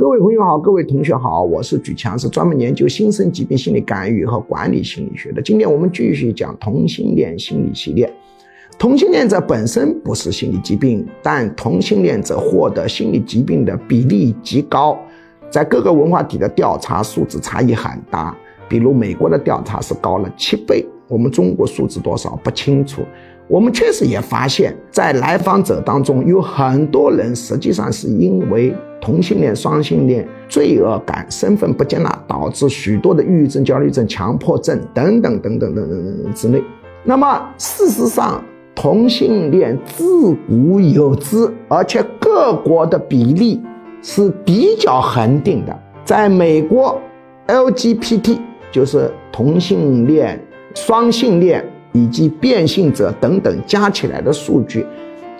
各位朋友好，各位同学好，我是举强，是专门研究新生疾病心理干预和管理心理学的。今天我们继续讲同性恋心理系列。同性恋者本身不是心理疾病，但同性恋者获得心理疾病的比例极高，在各个文化体的调查数字差异很大。比如美国的调查是高了七倍，我们中国数字多少不清楚。我们确实也发现，在来访者当中有很多人实际上是因为同性恋、双性恋罪恶感、身份不接纳，导致许多的抑郁症、焦虑症、强迫症等等等等等等等等之类。那么事实上，同性恋自古有之，而且各国的比例是比较恒定的。在美国，LGBT 就是同性恋、双性恋。以及变性者等等加起来的数据，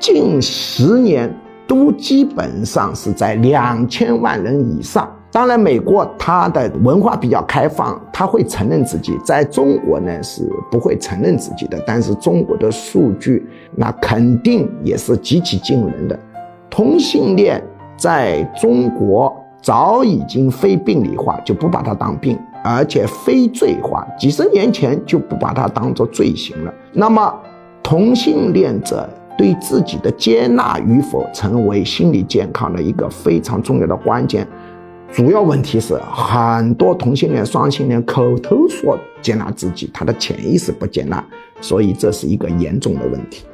近十年都基本上是在两千万人以上。当然，美国它的文化比较开放，它会承认自己；在中国呢是不会承认自己的。但是中国的数据那肯定也是极其惊人的。同性恋在中国早已经非病理化，就不把它当病。而且非罪化，几十年前就不把它当做罪行了。那么，同性恋者对自己的接纳与否，成为心理健康的一个非常重要的关键。主要问题是，很多同性恋、双性恋口头说接纳自己，他的潜意识不接纳，所以这是一个严重的问题。